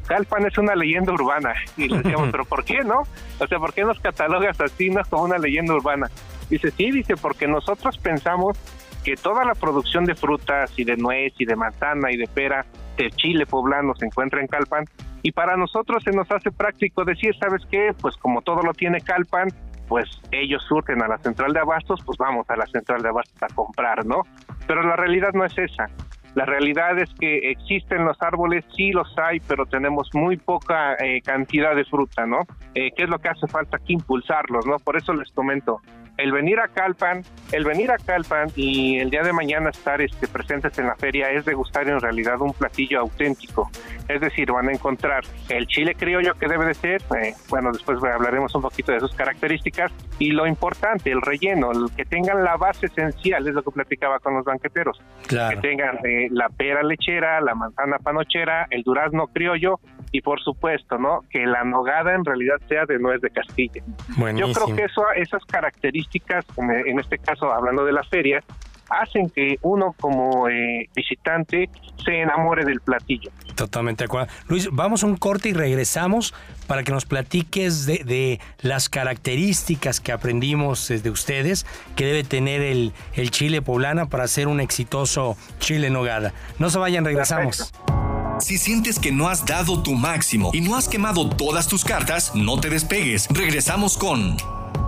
Calpan es una leyenda urbana. Y le decíamos, ¿pero por qué no? O sea, ¿por qué nos catalogas así, no como una leyenda urbana? Dice, sí, dice, porque nosotros pensamos que toda la producción de frutas y de nuez y de manzana y de pera de chile poblano se encuentra en Calpan y para nosotros se nos hace práctico decir, ¿sabes qué? Pues como todo lo tiene Calpan, pues ellos surten a la central de abastos, pues vamos a la central de abastos a comprar, ¿no? Pero la realidad no es esa. La realidad es que existen los árboles, sí los hay, pero tenemos muy poca eh, cantidad de fruta, ¿no? Eh, ¿Qué es lo que hace falta aquí impulsarlos, ¿no? Por eso les comento, el venir a Calpan, el venir a Calpan y el día de mañana estar este, presentes en la feria es degustar en realidad un platillo auténtico. Es decir, van a encontrar el chile criollo que debe de ser, eh, bueno, después hablaremos un poquito de sus características, y lo importante, el relleno, el que tengan la base esencial, es lo que platicaba con los banqueteros, que tengan eh, la pera lechera, la manzana panochera, el durazno criollo, y por supuesto, ¿no? Que la nogada en realidad sea de nuez de Castilla. Yo creo que eso, esas características, en este caso hablando de la feria, hacen que uno como eh, visitante se enamore del platillo. Totalmente de acuerdo. Luis, vamos a un corte y regresamos para que nos platiques de, de las características que aprendimos de ustedes que debe tener el, el chile poblana para hacer un exitoso chile nogada. No se vayan, regresamos. Si sientes que no has dado tu máximo y no has quemado todas tus cartas, no te despegues. Regresamos con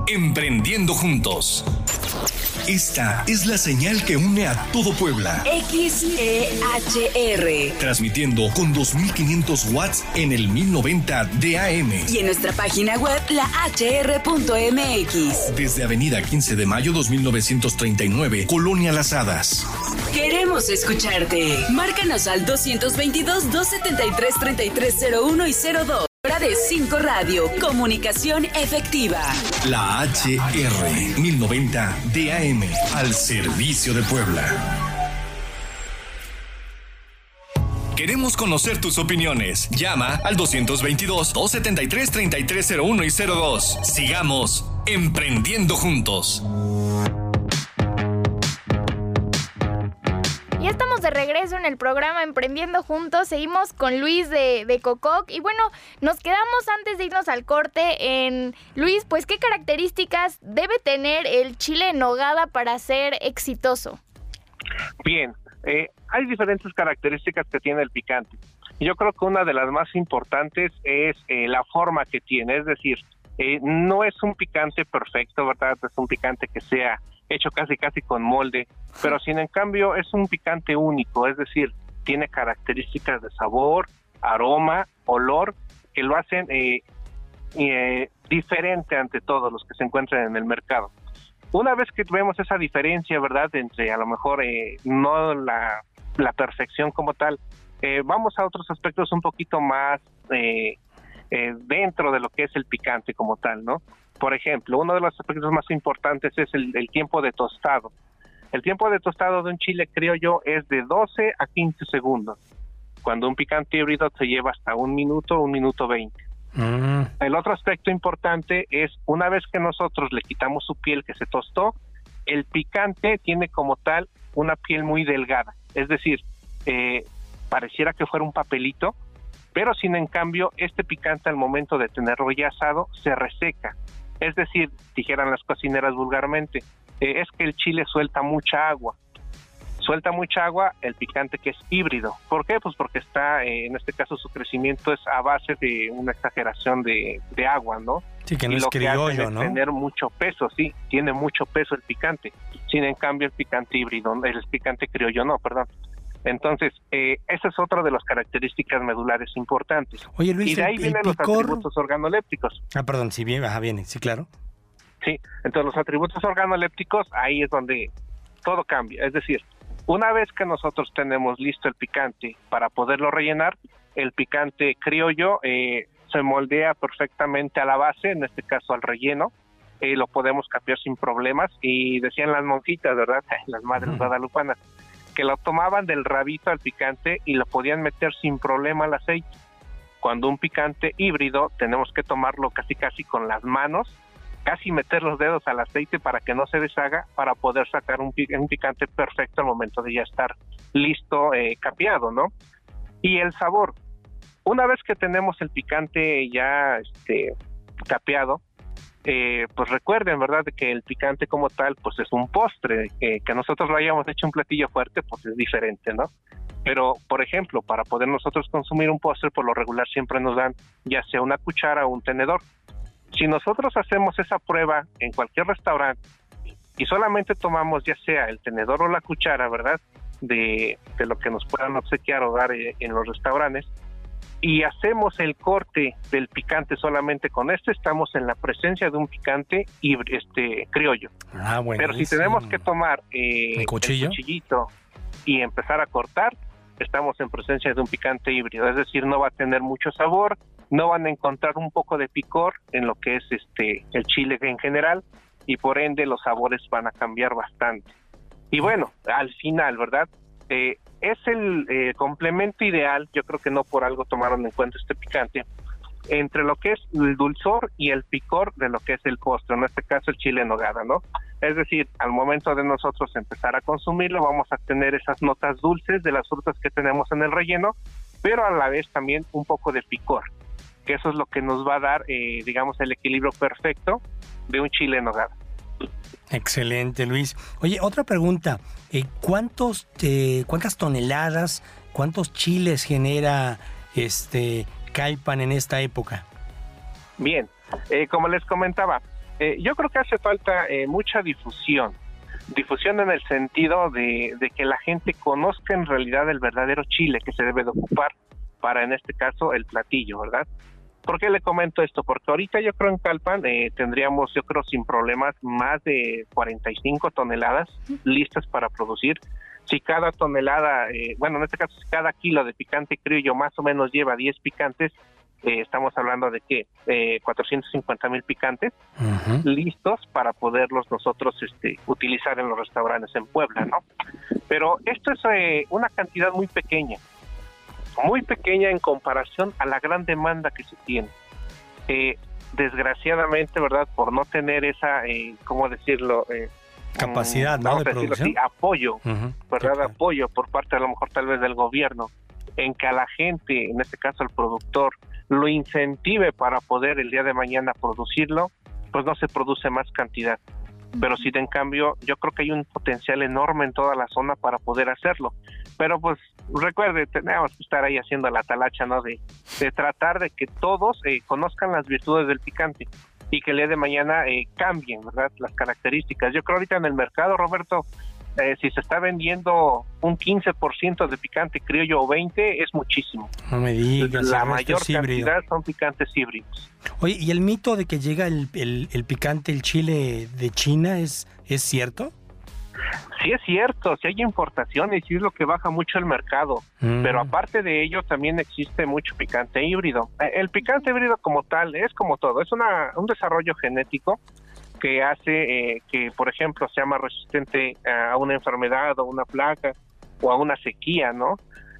Emprendiendo Juntos. Esta es la señal que une a todo Puebla. XEHR. Transmitiendo con 2500 watts en el 1090 DAM. Y en nuestra página web, la hr.mx. Desde Avenida 15 de Mayo 2939, Colonia Las Hadas. Queremos escucharte. Márcanos al 222-273-3301 y 02. Hora de 5 Radio, comunicación efectiva. La HR 1090 DAM, al servicio de Puebla. Queremos conocer tus opiniones. Llama al 222-273-3301 y 02. Sigamos emprendiendo juntos. De regreso en el programa Emprendiendo Juntos. Seguimos con Luis de, de Cococ. Y bueno, nos quedamos antes de irnos al corte en Luis, pues qué características debe tener el chile en nogada para ser exitoso. Bien, eh, hay diferentes características que tiene el picante. Yo creo que una de las más importantes es eh, la forma que tiene, es decir, eh, no es un picante perfecto, ¿verdad? Es un picante que sea hecho casi casi con molde, pero sin en cambio es un picante único, es decir, tiene características de sabor, aroma, olor que lo hacen eh, eh, diferente ante todos los que se encuentran en el mercado. Una vez que vemos esa diferencia, ¿verdad?, entre a lo mejor eh, no la, la, perfección como tal, vamos a otros aspectos un poquito más dentro de lo que es el picante como tal, ¿no? Por ejemplo, uno de los aspectos más importantes es el, tiempo de tostado. El tiempo de tostado de un chile criollo es de 12 a 15 segundos, cuando un picante híbrido se lleva hasta un minuto, un minuto 20. Mm. El otro aspecto importante es una vez que nosotros le quitamos su piel que se tostó, el picante tiene como tal una piel muy delgada, es decir, eh, pareciera que fuera un papelito, pero sin en cambio este picante al momento de tenerlo ya asado se reseca es decir, dijeran las cocineras vulgarmente, eh, es que el chile suelta mucha agua. Suelta mucha agua el picante que es híbrido. ¿Por qué? Pues porque está, eh, en este caso, su crecimiento es a base de una exageración de, agua, ¿no? Sí, que no es criollo, ¿no? tener mucho peso, sí, tiene mucho peso el picante. Sin en cambio, el picante híbrido, el picante criollo no, perdón. Entonces, eh, esa es otra de las características medulares importantes. Oye, Luis, y de ahí el- el vienen los atributos organolépticos. Ah, perdón, sí, bien, ajá, viene, sí, claro. Sí, entonces los atributos organolépticos, ahí es donde todo cambia. Es decir, una vez que nosotros tenemos listo el picante para poderlo rellenar, el picante criollo eh, se moldea perfectamente a la base, en este caso al relleno, eh, lo podemos cambiar sin problemas. Y decían las monjitas, ¿verdad? Las madres guadalupanas, que lo tomaban del rabito al picante y lo podían meter sin problema al aceite. Cuando un picante híbrido tenemos que tomarlo casi casi con las manos, casi meter los dedos al aceite para que no se deshaga, para poder sacar un, pi- un picante perfecto al momento de ya estar listo, eh, capeado, ¿no? Y el sabor. Una vez que tenemos el picante ya este, capeado, eh, pues recuerden, ¿verdad?, que el picante como tal, pues es un postre, que nosotros lo hayamos hecho un platillo fuerte, pues es diferente, ¿no? Pero, por ejemplo, para poder nosotros consumir un postre, por lo regular siempre nos dan ya sea una cuchara o un tenedor. Si nosotros hacemos esa prueba en cualquier restaurante y solamente tomamos ya sea el tenedor o la cuchara, ¿verdad?, de, de lo que nos puedan obsequiar o dar eh, en los restaurantes, y hacemos el corte del picante solamente con este, estamos en la presencia de un picante híbri- este criollo. Ah, bueno. Pero si tenemos que tomar eh, ¿El cuchillo? cuchillito y empezar a cortar, estamos en presencia de un picante híbrido, es decir, no va a tener mucho sabor, no van a encontrar un poco de picor en lo que es este el chile en general y por ende los sabores van a cambiar bastante. Y bueno, al final, ¿verdad? Eh, es el eh, complemento ideal, yo creo que no por algo tomaron en cuenta este picante, entre lo que es el dulzor y el picor de lo que es el postre, en este caso el chile en nogada, ¿no? Es decir, al momento de nosotros empezar a consumirlo, vamos a tener esas notas dulces de las frutas que tenemos en el relleno, pero a la vez también un poco de picor, que eso es lo que nos va a dar, eh, digamos, el equilibrio perfecto de un chile en nogada. Excelente, Luis. Oye, otra pregunta. eh, ¿Cuántos, eh, cuántas toneladas, cuántos chiles genera este Calpan en esta época? Bien, eh, como les comentaba, eh, yo creo que hace falta eh, mucha difusión. Difusión en el sentido de, de que la gente conozca en realidad el verdadero chile que se debe de ocupar para, en este caso, el platillo, ¿verdad? ¿Por qué le comento esto? Porque ahorita yo creo en Calpan eh, tendríamos, yo creo sin problemas, más de 45 toneladas listas para producir. Si cada tonelada, eh, bueno, en este caso, si cada kilo de picante criollo más o menos lleva 10 picantes, eh, estamos hablando de que eh, 450 mil picantes listos para poderlos nosotros este, utilizar en los restaurantes en Puebla, ¿no? Pero esto es eh, una cantidad muy pequeña, muy pequeña en comparación a la gran demanda que se tiene. Eh, desgraciadamente, ¿verdad? Por no tener esa, eh, ¿cómo decirlo? Eh, Capacidad, ¿no? De producción. así, apoyo. ¿verdad? Apoyo por parte a lo mejor tal vez del gobierno en que a la gente, en este caso al productor, lo incentive para poder el día de mañana producirlo, pues no se produce más cantidad. Pero sí, de en cambio, yo creo que hay un potencial enorme en toda la zona para poder hacerlo. Pero pues recuerde, tenemos que estar ahí haciendo la talacha, ¿no? De, de tratar de que todos eh, conozcan las virtudes del picante y que el día de mañana eh, cambien, ¿verdad? Las características. Yo creo ahorita en el mercado, Roberto, eh, si se está vendiendo un 15% de picante criollo o 20, es muchísimo. No me digas. La mayor híbrido. cantidad son picantes híbridos. Oye, ¿y el mito de que llega el, el- el picante, el chile de China, es, es cierto? Sí es cierto, sí hay importaciones y es lo que baja mucho el mercado, Mm. pero aparte de ello también existe mucho picante híbrido. Eh, El picante híbrido como tal es como todo, es una, un desarrollo genético que hace eh, que, por ejemplo, sea más resistente a una enfermedad o una plaga o a una sequía, ¿no?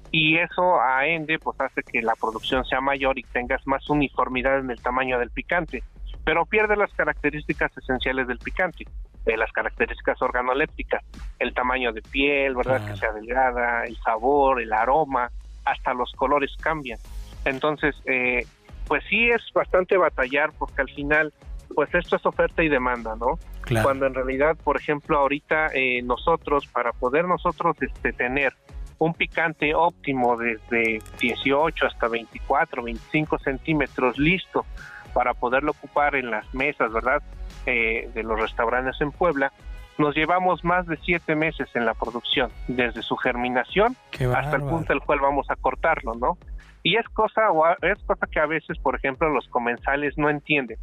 Y eso a ende pues hace que la producción sea mayor y tengas más uniformidad en el tamaño del picante, pero pierde las características esenciales del picante, eh, las características organolépticas, el tamaño de piel, ¿verdad? Que sea delgada, el sabor, el aroma, hasta los colores cambian. Entonces, eh, pues sí es bastante batallar porque al final, pues esto es oferta y demanda, ¿no? Claro. Cuando en realidad, por ejemplo, ahorita eh, nosotros, para poder nosotros este, tener un picante óptimo desde 18 hasta 24, 25 centímetros listo para poderlo ocupar en las mesas, ¿verdad? Eh, de los restaurantes en Puebla, nos llevamos más de siete meses en la producción, desde su germinación hasta el punto el cual vamos a cortarlo, ¿no? Y es cosa, es cosa que a veces, por ejemplo, los comensales no entienden.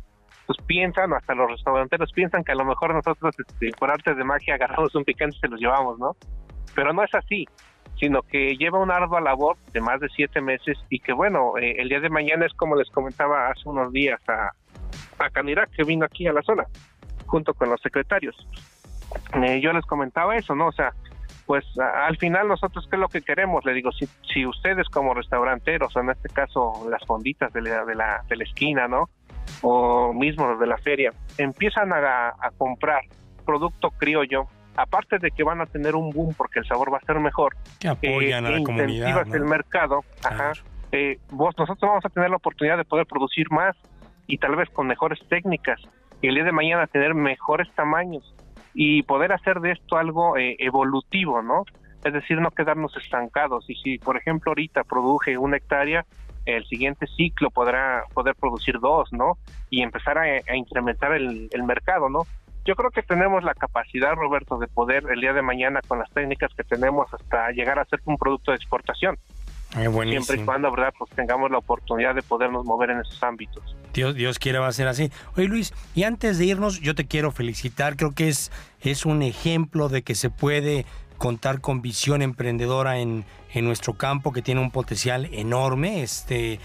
Pues piensan, hasta los restauranteros piensan que a lo mejor nosotros, este, por artes de magia, agarramos un picante y se los llevamos, ¿no? Pero no es así, sino que lleva una ardua labor de más de siete meses y que, bueno, eh, el día de mañana es como les comentaba hace unos días a, a que vino aquí a la zona, junto con los secretarios. Eh, yo les comentaba eso, ¿no? O sea, pues al final nosotros qué es lo que queremos, le digo, si, si ustedes como restauranteros, en este caso las fonditas de la, de la, de la esquina, ¿no? O mismo de la feria, empiezan a, a comprar producto criollo, aparte de que van a tener un boom porque el sabor va a ser mejor, que apoyan a la comunidad, el mercado, ajá, eh, vos, nosotros vamos a tener la oportunidad de poder producir más y tal vez con mejores técnicas y el día de mañana tener mejores tamaños y poder hacer de esto algo eh, evolutivo, ¿no? Es decir, no quedarnos estancados. Y si, por ejemplo, ahorita produje una hectárea, el siguiente ciclo podrá poder producir dos, ¿no? Y empezar a, incrementar el, mercado, ¿no? Yo creo que tenemos la capacidad, Roberto, de poder el día de mañana con las técnicas que tenemos hasta llegar a ser un producto de exportación. Siempre y cuando, ¿verdad? Pues tengamos la oportunidad de podernos mover en esos ámbitos. Dios, Dios quiera va a ser así. Oye Luis, y antes de irnos, yo te quiero felicitar. Creo que es, es un ejemplo de que se puede contar con visión emprendedora en, en nuestro campo que tiene un potencial enorme. Este, eh,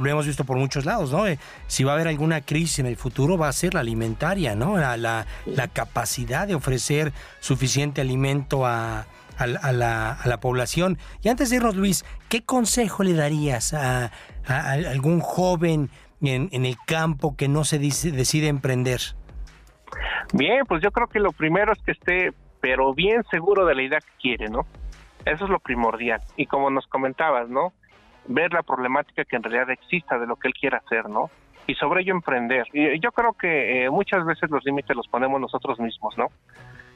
lo hemos visto por muchos lados, ¿no? Eh, si va a haber alguna crisis en el futuro, va a ser la alimentaria, ¿no? La, la, la capacidad de ofrecer suficiente alimento a, a, la, población. Y antes de irnos, Luis, ¿qué consejo le darías a, algún joven en, el campo que no se decide emprender? Bien, pues yo creo que lo primero es que esté, pero bien seguro de la idea que quiere, ¿no? Eso es lo primordial. Y como nos comentabas, ¿no? Ver la problemática que en realidad exista de lo que él quiera hacer, ¿no? Y sobre ello emprender. Y yo creo que eh, muchas veces los límites los ponemos nosotros mismos, ¿no?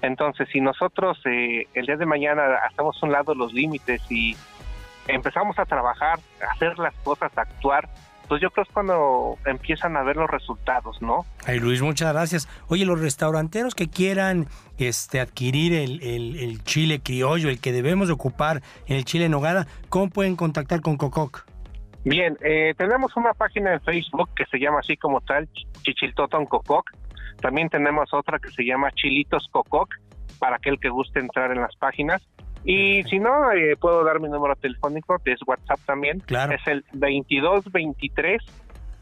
Entonces, si nosotros eh, el día de mañana hacemos un lado los límites y empezamos a trabajar, a hacer las cosas, a actuar, pues yo creo que es cuando empiezan a ver los resultados, ¿no? Ay, Luis, muchas gracias. Oye, los restauranteros que quieran este, adquirir el, chile criollo, el que debemos ocupar en el chile nogada, ¿cómo pueden contactar con Cococ? Bien, eh, tenemos una página en Facebook que se llama así como tal, Chichiltoton Cococ. También tenemos otra que se llama Chilitos Cococ, para aquel que guste entrar en las páginas. Y si no, eh, puedo dar mi número telefónico, que es WhatsApp también. Claro. Es el 2223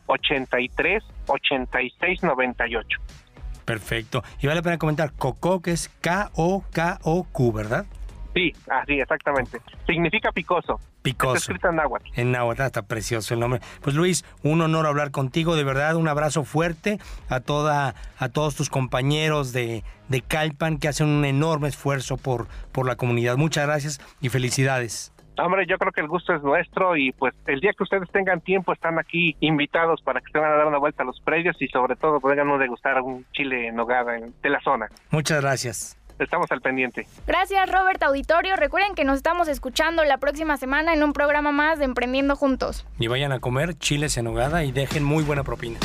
83 86 98. Perfecto. Y vale la pena comentar, Cococ es K-O-K-O-Q, ¿verdad? Sí, así, exactamente. Significa picoso. Picoso. Está escrito en náhuatl. En náhuatl, está precioso el nombre. Pues Luis, un honor hablar contigo, de verdad, un abrazo fuerte a toda, a todos tus compañeros de, de Calpan que hacen un enorme esfuerzo por, por la comunidad. Muchas gracias y felicidades. Hombre, yo creo que el gusto es nuestro y pues el día que ustedes tengan tiempo están aquí invitados para que se van a dar una vuelta a los predios y sobre todo puedan degustar un chile en nogada de la zona. Muchas gracias estamos al pendiente. Gracias, Robert Auditorio. Recuerden que nos estamos escuchando la próxima semana en un programa más de Emprendiendo Juntos. Y vayan a comer chiles en hogada y dejen muy buena propina.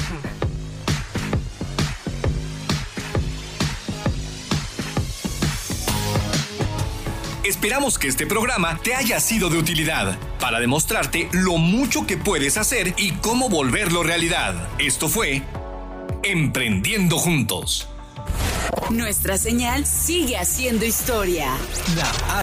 Esperamos que este programa te haya sido de utilidad para demostrarte lo mucho que puedes hacer y cómo volverlo realidad. Esto fue Emprendiendo Juntos. Nuestra señal sigue haciendo historia.